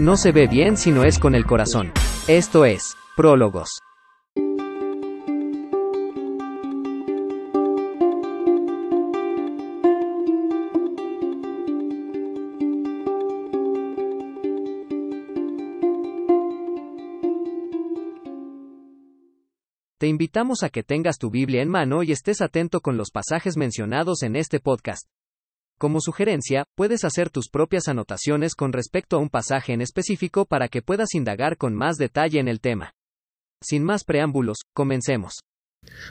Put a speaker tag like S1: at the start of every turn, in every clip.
S1: No se ve bien si no es con el corazón. Esto es, Prólogos. Te invitamos a que tengas tu Biblia en mano y estés atento con los pasajes mencionados en este podcast. Como sugerencia, puedes hacer tus propias anotaciones con respecto a un pasaje en específico para que puedas indagar con más detalle en el tema. Sin más preámbulos, comencemos.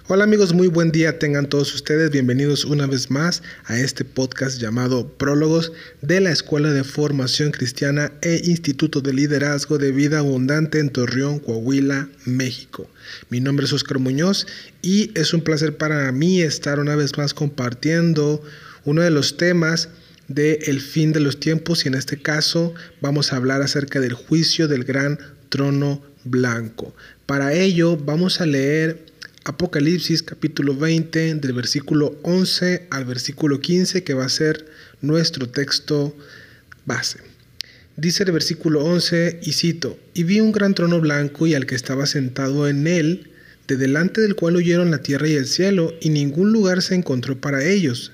S2: Hola amigos, muy buen día tengan todos ustedes. Bienvenidos una vez más a este podcast llamado Prólogos de la Escuela de Formación Cristiana e Instituto de Liderazgo de Vida Abundante en Torreón, Coahuila, México. Mi nombre es Oscar Muñoz y es un placer para mí estar una vez más compartiendo uno de los temas de el fin de los tiempos y en este caso vamos a hablar acerca del juicio del gran trono blanco. Para ello vamos a leer Apocalipsis capítulo 20 del versículo 11 al versículo 15 que va a ser nuestro texto base. Dice el versículo 11 y cito, y vi un gran trono blanco y al que estaba sentado en él, de delante del cual huyeron la tierra y el cielo, y ningún lugar se encontró para ellos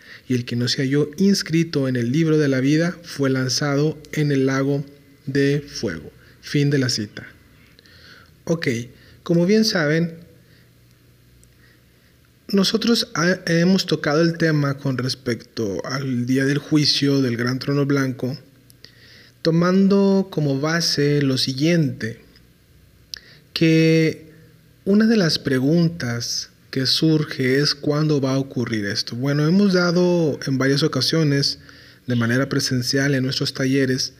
S2: y el que no se halló inscrito en el libro de la vida fue lanzado en el lago de fuego. Fin de la cita. Ok, como bien saben, nosotros hemos tocado el tema con respecto al día del juicio del gran trono blanco, tomando como base lo siguiente, que una de las preguntas que surge es cuándo va a ocurrir esto. Bueno, hemos dado en varias ocasiones, de manera presencial en nuestros talleres,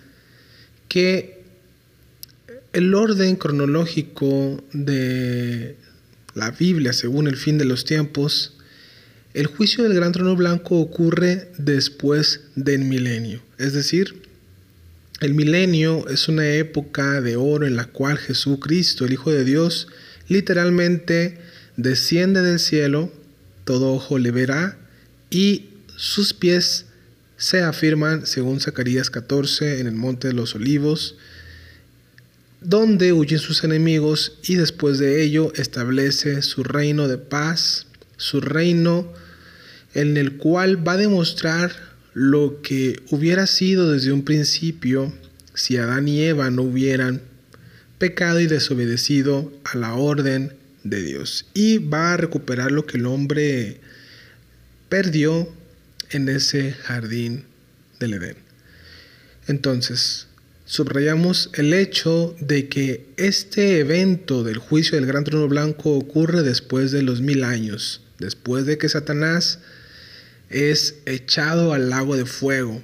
S2: que el orden cronológico de la Biblia, según el fin de los tiempos, el juicio del gran trono blanco ocurre después del milenio. Es decir, el milenio es una época de oro en la cual Jesucristo, el Hijo de Dios, literalmente desciende del cielo, todo ojo le verá, y sus pies se afirman, según Zacarías 14, en el monte de los olivos, donde huyen sus enemigos y después de ello establece su reino de paz, su reino en el cual va a demostrar lo que hubiera sido desde un principio si Adán y Eva no hubieran pecado y desobedecido a la orden de Dios y va a recuperar lo que el hombre perdió en ese jardín del Edén. Entonces, subrayamos el hecho de que este evento del juicio del gran trono blanco ocurre después de los mil años, después de que Satanás es echado al lago de fuego,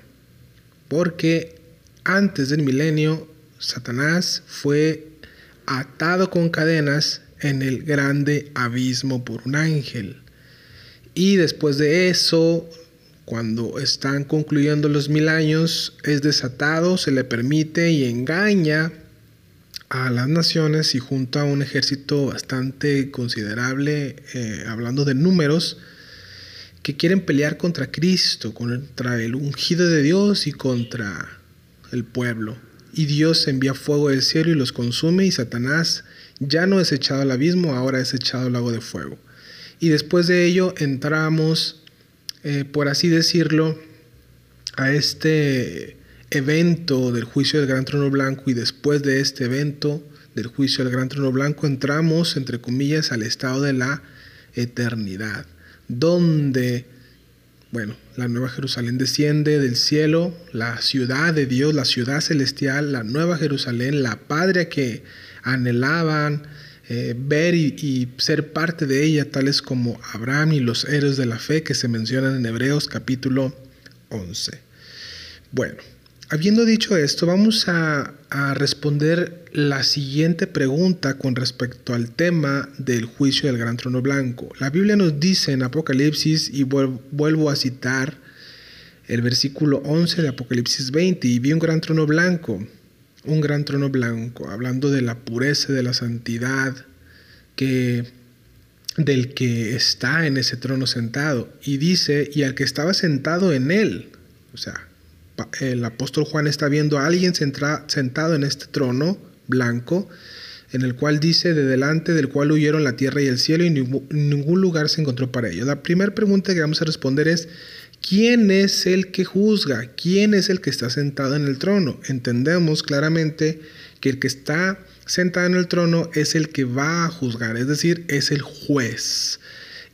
S2: porque antes del milenio Satanás fue atado con cadenas en el grande abismo por un ángel. Y después de eso, cuando están concluyendo los mil años, es desatado, se le permite y engaña a las naciones y junto a un ejército bastante considerable, eh, hablando de números, que quieren pelear contra Cristo, contra el ungido de Dios y contra el pueblo. Y Dios envía fuego del cielo y los consume y Satanás ya no es echado al abismo, ahora es echado al lago de fuego. Y después de ello entramos, eh, por así decirlo, a este evento del juicio del gran trono blanco y después de este evento del juicio del gran trono blanco entramos, entre comillas, al estado de la eternidad, donde, bueno, la nueva Jerusalén desciende del cielo, la ciudad de Dios, la ciudad celestial, la nueva Jerusalén, la patria que anhelaban eh, ver y, ser parte de ella, tales como Abraham y los héroes de la fe que se mencionan en Hebreos capítulo 11. Bueno, habiendo dicho esto, vamos a responder la siguiente pregunta con respecto al tema del juicio del gran trono blanco. La Biblia nos dice en Apocalipsis, y vuelvo a citar el versículo 11 de Apocalipsis 20, y vi un gran trono blanco, un gran trono blanco, hablando de la pureza, de la santidad, que del que está en ese trono sentado. Y dice, y al que estaba sentado en él, o sea, el apóstol Juan está viendo a alguien sentado en este trono blanco, en el cual dice, de delante del cual huyeron la tierra y el cielo y ningún lugar se encontró para ellos. La primera pregunta que vamos a responder es, ¿quién es el que juzga? ¿Quién es el que está sentado en el trono? Entendemos claramente que el que está sentado en el trono es el que va a juzgar, es decir, es el juez.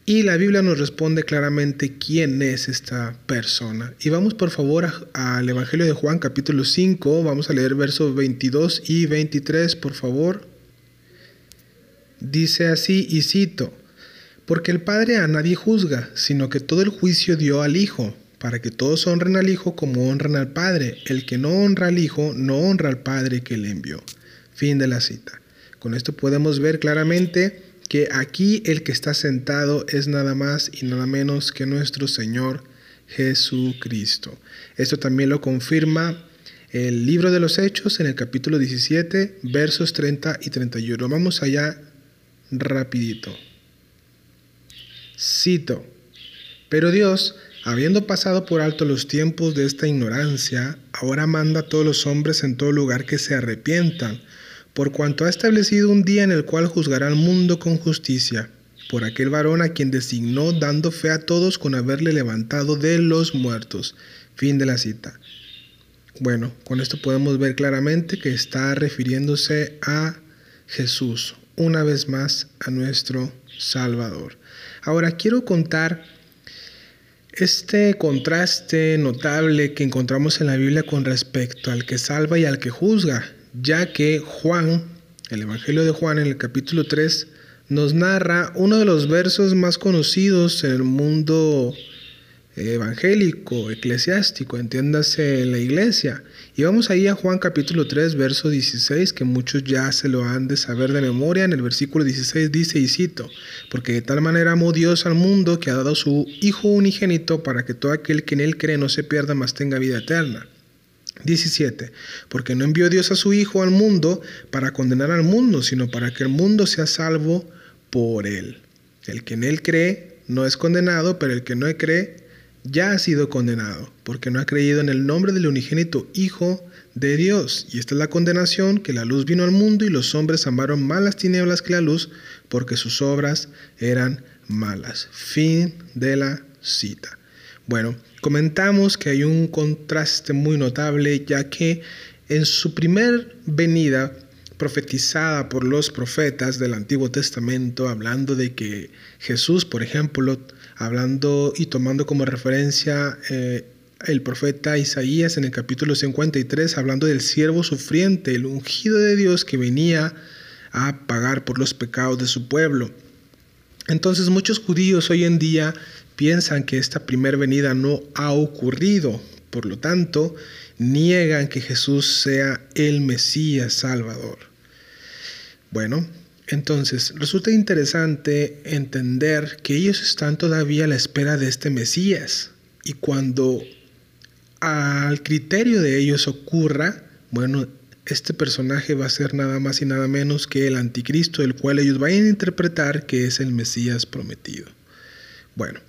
S2: Y la Biblia nos responde claramente quién es esta persona. Y vamos por favor al Evangelio de Juan capítulo 5, vamos a leer versos 22 y 23, por favor. Dice así, y cito, porque el Padre a nadie juzga, sino que todo el juicio dio al Hijo, para que todos honren al Hijo como honran al Padre. El que no honra al Hijo, no honra al Padre que le envió. Fin de la cita. Con esto podemos ver claramente que aquí el que está sentado es nada más y nada menos que nuestro Señor Jesucristo. Esto también lo confirma el libro de los Hechos en el capítulo 17, versos 30 y 31. Vamos allá rapidito. Cito, pero Dios, habiendo pasado por alto los tiempos de esta ignorancia, ahora manda a todos los hombres en todo lugar que se arrepientan por cuanto ha establecido un día en el cual juzgará al mundo con justicia, por aquel varón a quien designó dando fe a todos con haberle levantado de los muertos. Fin de la cita. Bueno, con esto podemos ver claramente que está refiriéndose a Jesús, una vez más a nuestro Salvador. Ahora quiero contar este contraste notable que encontramos en la Biblia con respecto al que salva y al que juzga ya que Juan, el Evangelio de Juan en el capítulo 3, nos narra uno de los versos más conocidos en el mundo evangélico, eclesiástico, entiéndase en la iglesia. Y vamos ahí a Juan capítulo 3, verso 16, que muchos ya se lo han de saber de memoria. En el versículo 16 dice, y cito, porque de tal manera amó Dios al mundo que ha dado su Hijo unigénito para que todo aquel que en él cree no se pierda, mas tenga vida eterna. 17. Porque no envió Dios a su Hijo al mundo para condenar al mundo, sino para que el mundo sea salvo por él. El que en él cree no es condenado, pero el que no cree ya ha sido condenado, porque no ha creído en el nombre del unigénito Hijo de Dios. Y esta es la condenación, que la luz vino al mundo y los hombres amaron más las tinieblas que la luz, porque sus obras eran malas. Fin de la cita. Bueno, comentamos que hay un contraste muy notable ya que en su primer venida profetizada por los profetas del Antiguo Testamento, hablando de que Jesús, por ejemplo, hablando y tomando como referencia eh, el profeta Isaías en el capítulo 53, hablando del siervo sufriente, el ungido de Dios que venía a pagar por los pecados de su pueblo. Entonces muchos judíos hoy en día piensan que esta primera venida no ha ocurrido, por lo tanto, niegan que Jesús sea el Mesías Salvador. Bueno, entonces resulta interesante entender que ellos están todavía a la espera de este Mesías y cuando al criterio de ellos ocurra, bueno, este personaje va a ser nada más y nada menos que el anticristo, el cual ellos vayan a interpretar que es el Mesías prometido. Bueno,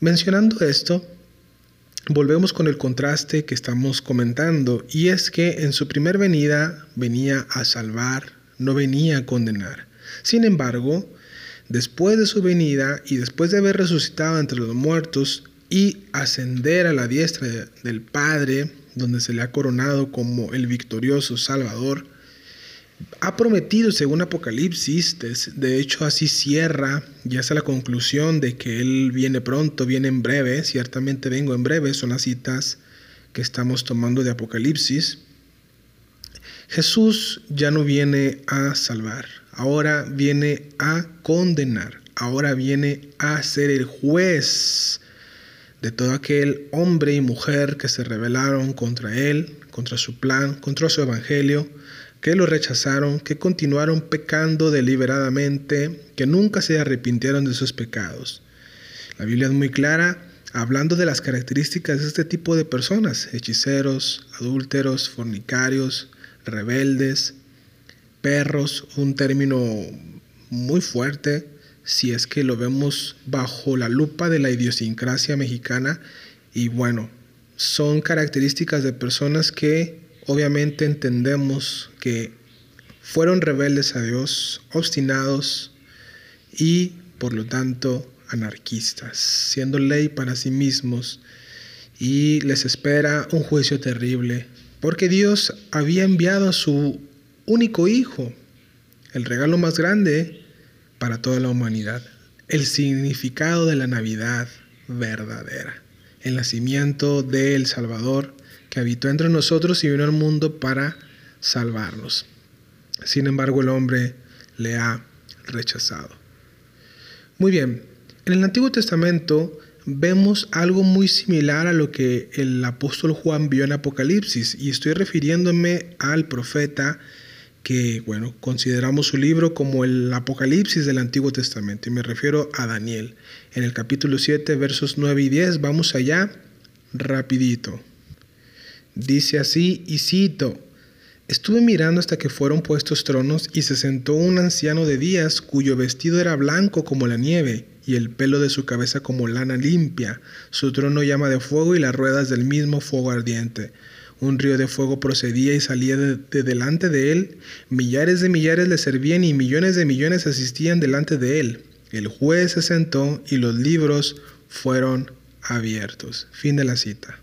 S2: mencionando esto, volvemos con el contraste que estamos comentando, y es que en su primer venida venía a salvar, no venía a condenar. Sin embargo, después de su venida y después de haber resucitado entre los muertos y ascender a la diestra del Padre, donde se le ha coronado como el victorioso Salvador, ha prometido, según Apocalipsis, de hecho así cierra y hace la conclusión de que Él viene pronto, viene en breve, ciertamente vengo en breve, son las citas que estamos tomando de Apocalipsis. Jesús ya no viene a salvar, ahora viene a condenar, ahora viene a ser el juez de todo aquel hombre y mujer que se rebelaron contra él, contra su plan, contra su evangelio, que lo rechazaron, que continuaron pecando deliberadamente, que nunca se arrepintieron de sus pecados. La Biblia es muy clara hablando de las características de este tipo de personas, hechiceros, adúlteros, fornicarios, rebeldes, perros, un término muy fuerte si es que lo vemos bajo la lupa de la idiosincrasia mexicana y bueno, son características de personas que obviamente entendemos que fueron rebeldes a Dios, obstinados y por lo tanto anarquistas, siendo ley para sí mismos y les espera un juicio terrible, porque Dios había enviado a su único hijo, el regalo más grande para toda la humanidad, el significado de la Navidad verdadera, el nacimiento del Salvador que habitó entre nosotros y vino al mundo para salvarnos. Sin embargo, el hombre le ha rechazado. Muy bien, en el Antiguo Testamento vemos algo muy similar a lo que el apóstol Juan vio en Apocalipsis y estoy refiriéndome al profeta que, bueno, consideramos su libro como el Apocalipsis del Antiguo Testamento y me refiero a Daniel. En el capítulo 7, versos 9 y 10, vamos allá rapidito. Dice así, y cito, Estuve mirando hasta que fueron puestos tronos y se sentó un anciano de días cuyo vestido era blanco como la nieve y el pelo de su cabeza como lana limpia, su trono llama de fuego y las ruedas del mismo fuego ardiente. Un río de fuego procedía y salía de, delante de él, millares de millares le servían y millones de millones asistían delante de él. El juez se sentó y los libros fueron abiertos. Fin de la cita.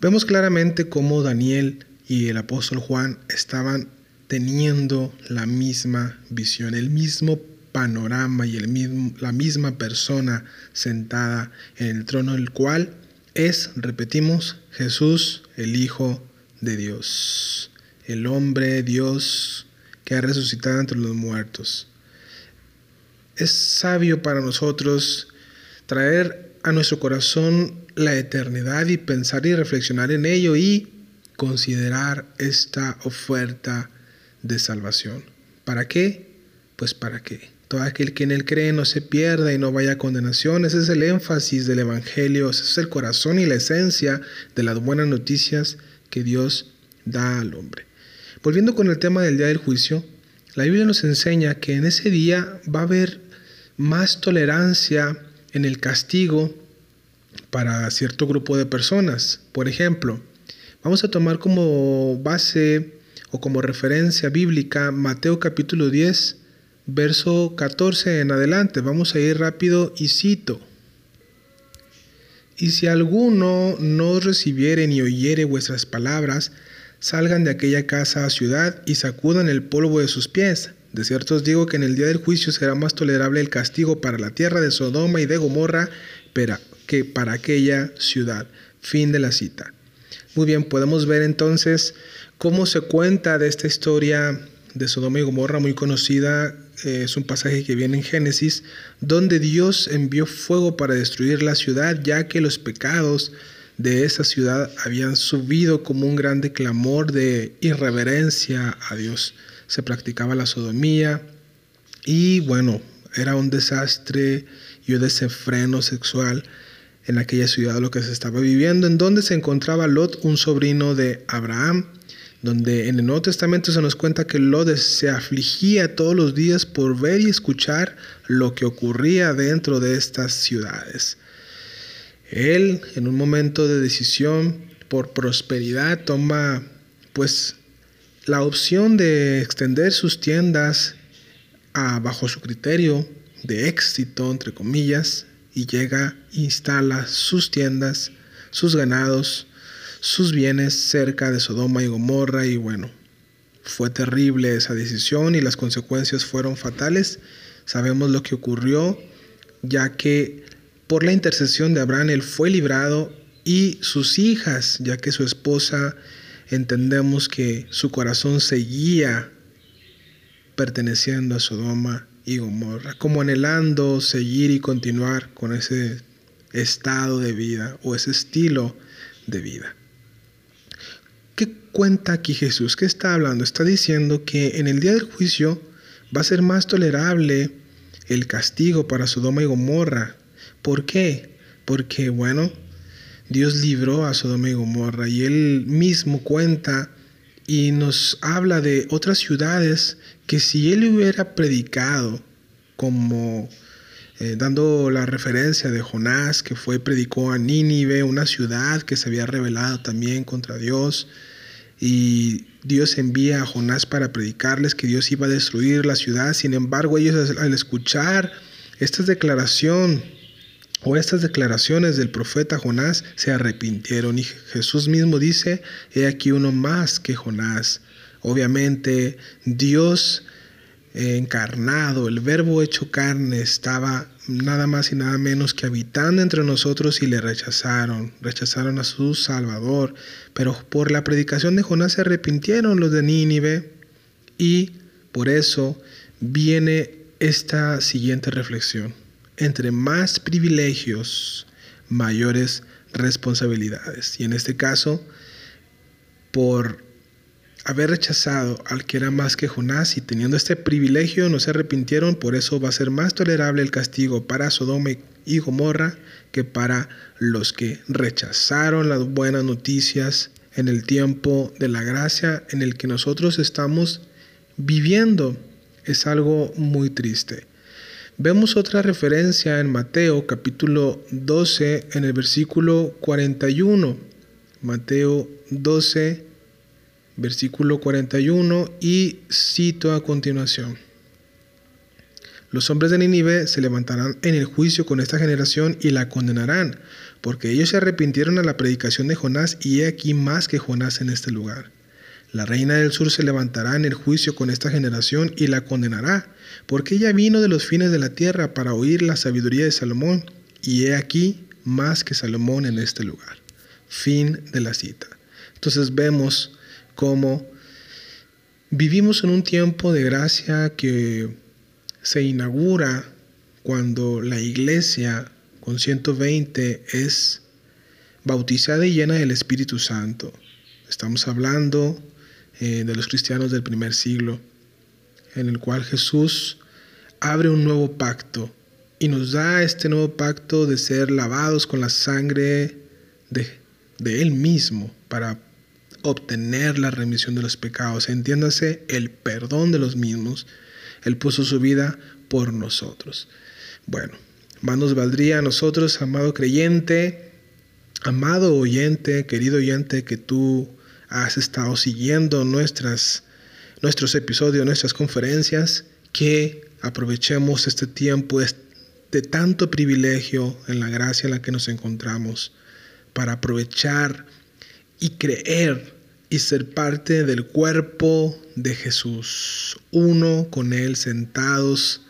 S2: Vemos claramente cómo Daniel y el apóstol Juan estaban teniendo la misma visión, el mismo panorama y el mismo, la misma persona sentada en el trono, el cual es, repetimos, Jesús, el Hijo de Dios, el hombre Dios que ha resucitado entre los muertos. Es sabio para nosotros traer a nuestro corazón la eternidad y pensar y reflexionar en ello y considerar esta oferta de salvación. ¿Para qué? Pues para que todo aquel que en él cree no se pierda y no vaya a condenación. Ese es el énfasis del Evangelio, ese es el corazón y la esencia de las buenas noticias que Dios da al hombre. Volviendo con el tema del día del juicio, la Biblia nos enseña que en ese día va a haber más tolerancia en el castigo para cierto grupo de personas. Por ejemplo, vamos a tomar como base o como referencia bíblica Mateo capítulo 10, verso 14 en adelante. Vamos a ir rápido y cito. Y si alguno no recibiere ni oyere vuestras palabras, salgan de aquella casa a ciudad y sacudan el polvo de sus pies. De cierto os digo que en el día del juicio será más tolerable el castigo para la tierra de Sodoma y de Gomorra que para aquella ciudad. Fin de la cita. Muy bien, podemos ver entonces cómo se cuenta de esta historia de Sodoma y Gomorra muy conocida. Eh, es un pasaje que viene en Génesis, donde Dios envió fuego para destruir la ciudad, ya que los pecados de esa ciudad habían subido como un grande clamor de irreverencia a Dios. Se practicaba la sodomía y bueno, era un desastre y un desenfreno sexual en aquella ciudad lo que se estaba viviendo, en donde se encontraba Lot, un sobrino de Abraham, donde en el Nuevo Testamento se nos cuenta que Lot se afligía todos los días por ver y escuchar lo que ocurría dentro de estas ciudades. Él, en un momento de decisión por prosperidad, toma pues la opción de extender sus tiendas a, bajo su criterio de éxito, entre comillas, y llega, instala sus tiendas, sus ganados, sus bienes cerca de Sodoma y Gomorra y bueno, fue terrible esa decisión y las consecuencias fueron fatales. Sabemos lo que ocurrió, ya que por la intercesión de Abraham él fue librado y sus hijas, ya que su esposa entendemos que su corazón seguía perteneciendo a Sodoma y Gomorra, como anhelando seguir y continuar con ese estado de vida o ese estilo de vida. ¿Qué cuenta aquí Jesús? ¿Qué está hablando? Está diciendo que en el día del juicio va a ser más tolerable el castigo para Sodoma y Gomorra. ¿Por qué? Porque, bueno, Dios libró a Sodoma y Gomorra y él mismo cuenta y nos habla de otras ciudades que si él hubiera predicado como eh, dando la referencia de Jonás que fue predicó a Nínive, una ciudad que se había rebelado también contra Dios y Dios envía a Jonás para predicarles que Dios iba a destruir la ciudad. Sin embargo, ellos al escuchar esta declaración o estas declaraciones del profeta Jonás se arrepintieron y Jesús mismo dice, he aquí uno más que Jonás. Obviamente Dios encarnado, el verbo hecho carne, estaba nada más y nada menos que habitando entre nosotros y le rechazaron, rechazaron a su Salvador. Pero por la predicación de Jonás se arrepintieron los de Nínive y por eso viene esta siguiente reflexión. Entre más privilegios, mayores responsabilidades. Y en este caso, por haber rechazado al que era más que Jonás y teniendo este privilegio no se arrepintieron, por eso va a ser más tolerable el castigo para Sodoma y Gomorra que para los que rechazaron las buenas noticias en el tiempo de la gracia en el que nosotros estamos viviendo. Es algo muy triste. Vemos otra referencia en Mateo capítulo 12 en el versículo 41. Mateo 12 versículo 41, y cito a continuación. Los hombres de Nínive se levantarán en el juicio con esta generación y la condenarán, porque ellos se arrepintieron a la predicación de Jonás y he aquí más que Jonás en este lugar. La reina del sur se levantará en el juicio con esta generación y la condenará, porque ella vino de los fines de la tierra para oír la sabiduría de Salomón, y he aquí más que Salomón en este lugar. Fin de la cita. Entonces vemos como vivimos en un tiempo de gracia que se inaugura cuando la iglesia con 120 es bautizada y llena del Espíritu Santo. Estamos hablando eh, de los cristianos del primer siglo, en el cual Jesús abre un nuevo pacto y nos da este nuevo pacto de ser lavados con la sangre de, de Él mismo para obtener la remisión de los pecados, entiéndase el perdón de los mismos. Él puso su vida por nosotros. Bueno, más nos valdría a nosotros, amado creyente, amado oyente, querido oyente, que tú has estado siguiendo nuestras, nuestros episodios, nuestras conferencias, que aprovechemos este tiempo de tanto privilegio en la gracia en la que nos encontramos para aprovechar y creer y ser parte del cuerpo de Jesús, uno con Él sentados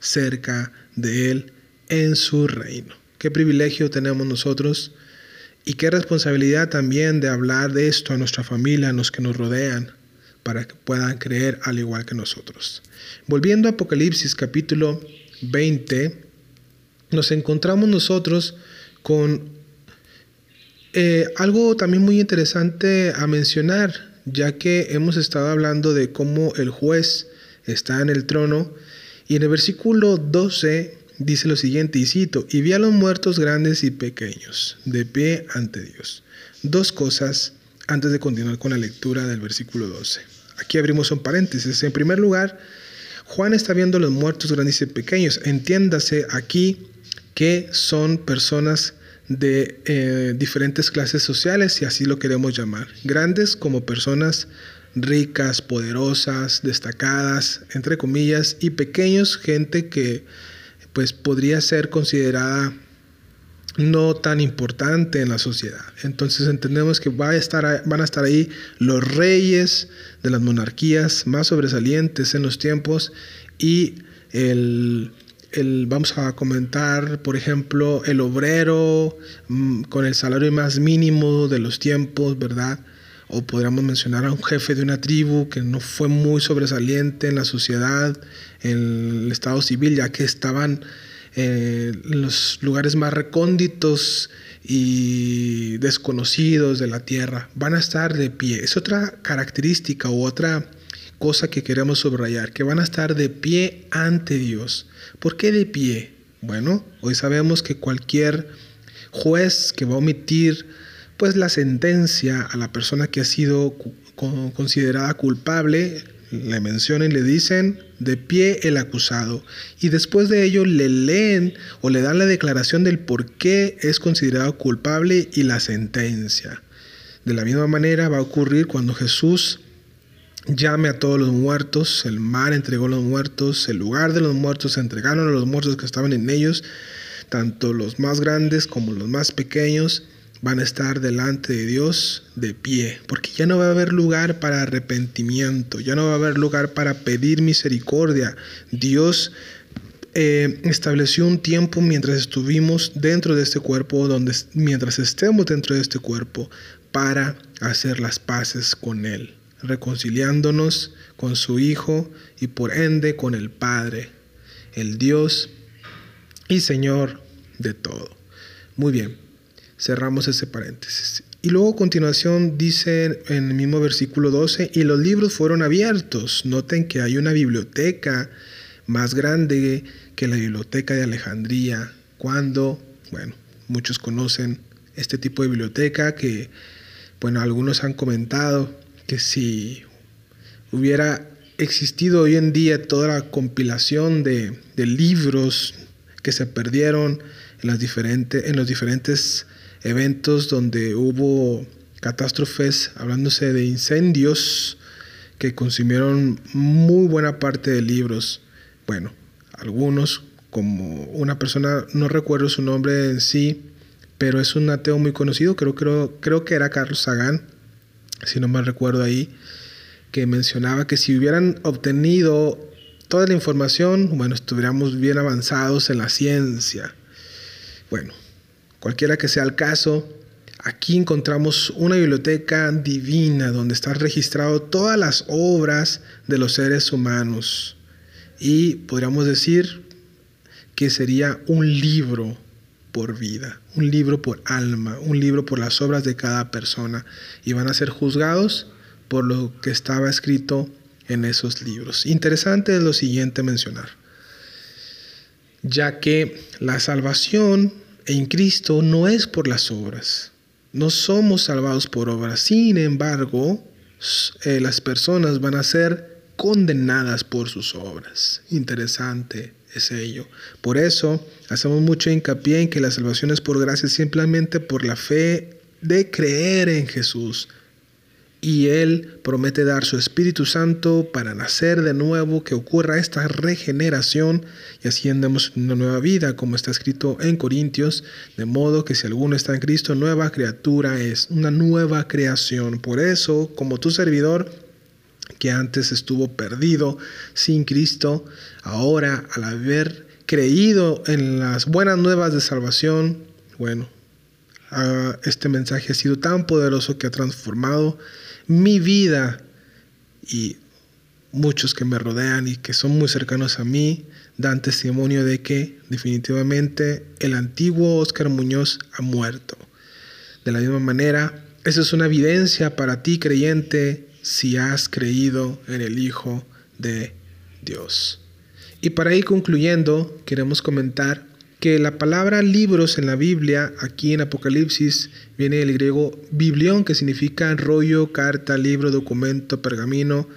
S2: cerca de Él en su reino. Qué privilegio tenemos nosotros y qué responsabilidad también de hablar de esto a nuestra familia, a los que nos rodean, para que puedan creer al igual que nosotros. Volviendo a Apocalipsis capítulo 20, nos encontramos nosotros con eh, algo también muy interesante a mencionar, ya que hemos estado hablando de cómo el juez está en el trono, y en el versículo 12 dice lo siguiente, y cito, y vi a los muertos grandes y pequeños, de pie ante Dios. Dos cosas antes de continuar con la lectura del versículo 12. Aquí abrimos un paréntesis. En primer lugar, Juan está viendo los muertos grandes y pequeños. Entiéndase aquí que son personas de eh, diferentes clases sociales, si así lo queremos llamar. Grandes como personas ricas, poderosas, destacadas, entre comillas, y pequeños, gente que pues podría ser considerada no tan importante en la sociedad. Entonces entendemos que va a estar, van a estar ahí los reyes de las monarquías más sobresalientes en los tiempos y el vamos a comentar, por ejemplo, el obrero mm, con el salario más mínimo de los tiempos, ¿verdad? O podríamos mencionar a un jefe de una tribu que no fue muy sobresaliente en la sociedad, en el estado civil, ya que estaban eh, en los lugares más recónditos y desconocidos de la tierra, van a estar de pie. Es otra característica u otra cosa que queremos subrayar, que van a estar de pie ante Dios. ¿Por qué de pie? Bueno, hoy sabemos que cualquier juez que va a omitir pues la sentencia a la persona que ha sido considerada culpable, le mencionan y le dicen de pie el acusado y después de ello le leen o le dan la declaración del por qué es considerado culpable y la sentencia. De la misma manera va a ocurrir cuando Jesús llame a todos los muertos, el mar entregó a los muertos, el lugar de los muertos se entregaron a los muertos que estaban en ellos, tanto los más grandes como los más pequeños van a estar delante de Dios de pie, porque ya no va a haber lugar para arrepentimiento, ya no va a haber lugar para pedir misericordia. Dios eh, estableció un tiempo mientras estuvimos dentro de este cuerpo, donde mientras estemos dentro de este cuerpo, para hacer las paces con Él, reconciliándonos con su Hijo y por ende con el Padre, el Dios y Señor de todo. Muy bien. Cerramos ese paréntesis. Y luego a continuación dice en el mismo versículo 12, y los libros fueron abiertos. Noten que hay una biblioteca más grande que la biblioteca de Alejandría, cuando, bueno, muchos conocen este tipo de biblioteca que, bueno, algunos han comentado que si hubiera existido hoy en día toda la compilación de, libros que se perdieron en, las diferentes, en los diferentes eventos donde hubo catástrofes, hablándose de incendios que consumieron muy buena parte de libros. Bueno, algunos, como una persona, no recuerdo su nombre en sí, pero es un ateo muy conocido, creo, creo, creo que era Carlos Sagan, si no mal recuerdo ahí, que mencionaba que si hubieran obtenido toda la información, bueno, estuviéramos bien avanzados en la ciencia. Bueno, Cualquiera que sea el caso, aquí encontramos una biblioteca divina donde están registrado todas las obras de los seres humanos. Y podríamos decir que sería un libro por vida, un libro por alma, un libro por las obras de cada persona. Y van a ser juzgados por lo que estaba escrito en esos libros. Interesante es lo siguiente mencionar, ya que la salvación en Cristo no es por las obras. No somos salvados por obras. Sin embargo, eh, las personas van a ser condenadas por sus obras. Interesante Por eso hacemos mucho hincapié en que la salvación es por gracia simplemente por la fe de creer en Jesús y Él promete dar su Espíritu Santo para nacer de nuevo, que ocurra esta regeneración y así andemos una nueva vida, como está escrito en Corintios, de modo que si alguno está en Cristo, nueva criatura es, una nueva creación. Por eso, como tu servidor, que antes estuvo perdido sin Cristo, ahora al haber creído en las buenas nuevas de salvación, bueno, ah, este mensaje ha sido tan poderoso que ha transformado mi vida y muchos que me rodean y que son muy cercanos a mí dan testimonio de que definitivamente el antiguo Oscar Muñoz ha muerto. De la misma manera, esa es una evidencia para ti creyente si has creído en el Hijo de Dios. Y para ir concluyendo, queremos comentar que la palabra libros en la Biblia, aquí en Apocalipsis, viene del griego biblión, que significa rollo, carta, libro, documento, pergamino.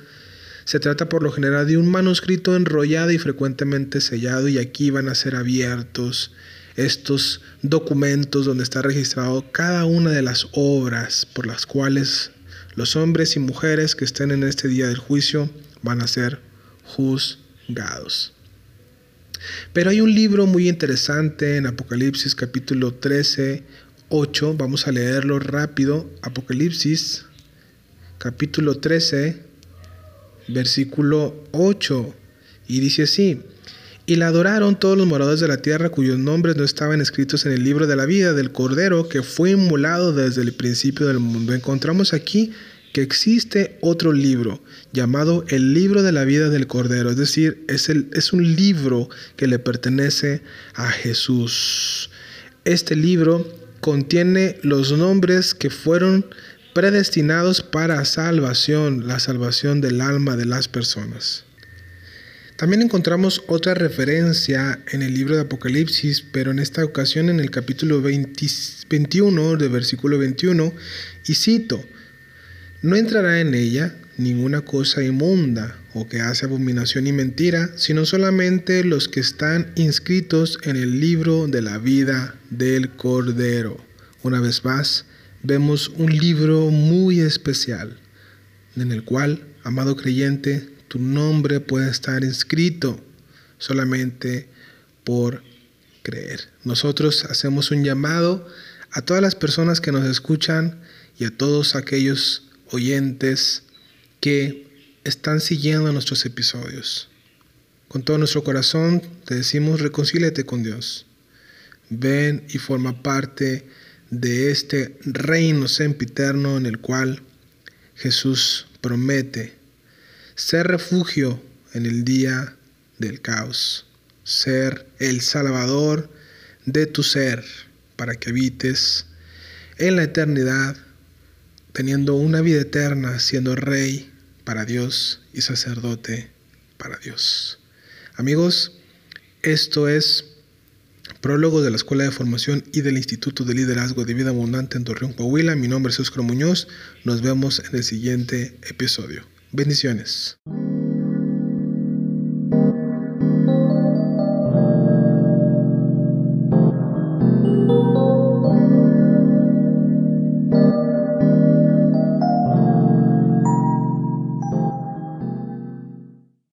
S2: Se trata por lo general de un manuscrito enrollado y frecuentemente sellado y aquí van a ser abiertos estos documentos donde está registrado cada una de las obras por las cuales los hombres y mujeres que estén en este día del juicio van a ser juzgados. Pero hay un libro muy interesante en Apocalipsis capítulo 13, 8. Vamos a leerlo rápido. Apocalipsis capítulo 13, versículo 8. Y dice así. Y la adoraron todos los moradores de la tierra cuyos nombres no estaban escritos en el libro de la vida del Cordero que fue inmolado desde el principio del mundo. Encontramos aquí que existe otro libro llamado el libro de la vida del Cordero, es decir, es, el, es un libro que le pertenece a Jesús. Este libro contiene los nombres que fueron predestinados para salvación, la salvación del alma de las personas. También encontramos otra referencia en el libro de Apocalipsis, pero en esta ocasión en el capítulo 21, de versículo 21, y cito, no entrará en ella ninguna cosa inmunda o que hace abominación y mentira, sino solamente los que están inscritos en el libro de la vida del Cordero. Una vez más, vemos un libro muy especial en el cual, amado creyente, tu nombre puede estar inscrito solamente por creer. Nosotros hacemos un llamado a todas las personas que nos escuchan y a todos aquellos oyentes que están siguiendo nuestros episodios. Con todo nuestro corazón te decimos reconcíliate con Dios. Ven y forma parte de este reino sempiterno en el cual Jesús promete ser refugio en el día del caos, ser el salvador de tu ser para que habites en la eternidad, teniendo una vida eterna, siendo rey para Dios y sacerdote para Dios. Amigos, esto es prólogo de la Escuela de Formación y del Instituto de Liderazgo de Vida Abundante en Torreón, Coahuila. Mi nombre es Oscar Muñoz. Nos vemos en el siguiente episodio. Bendiciones.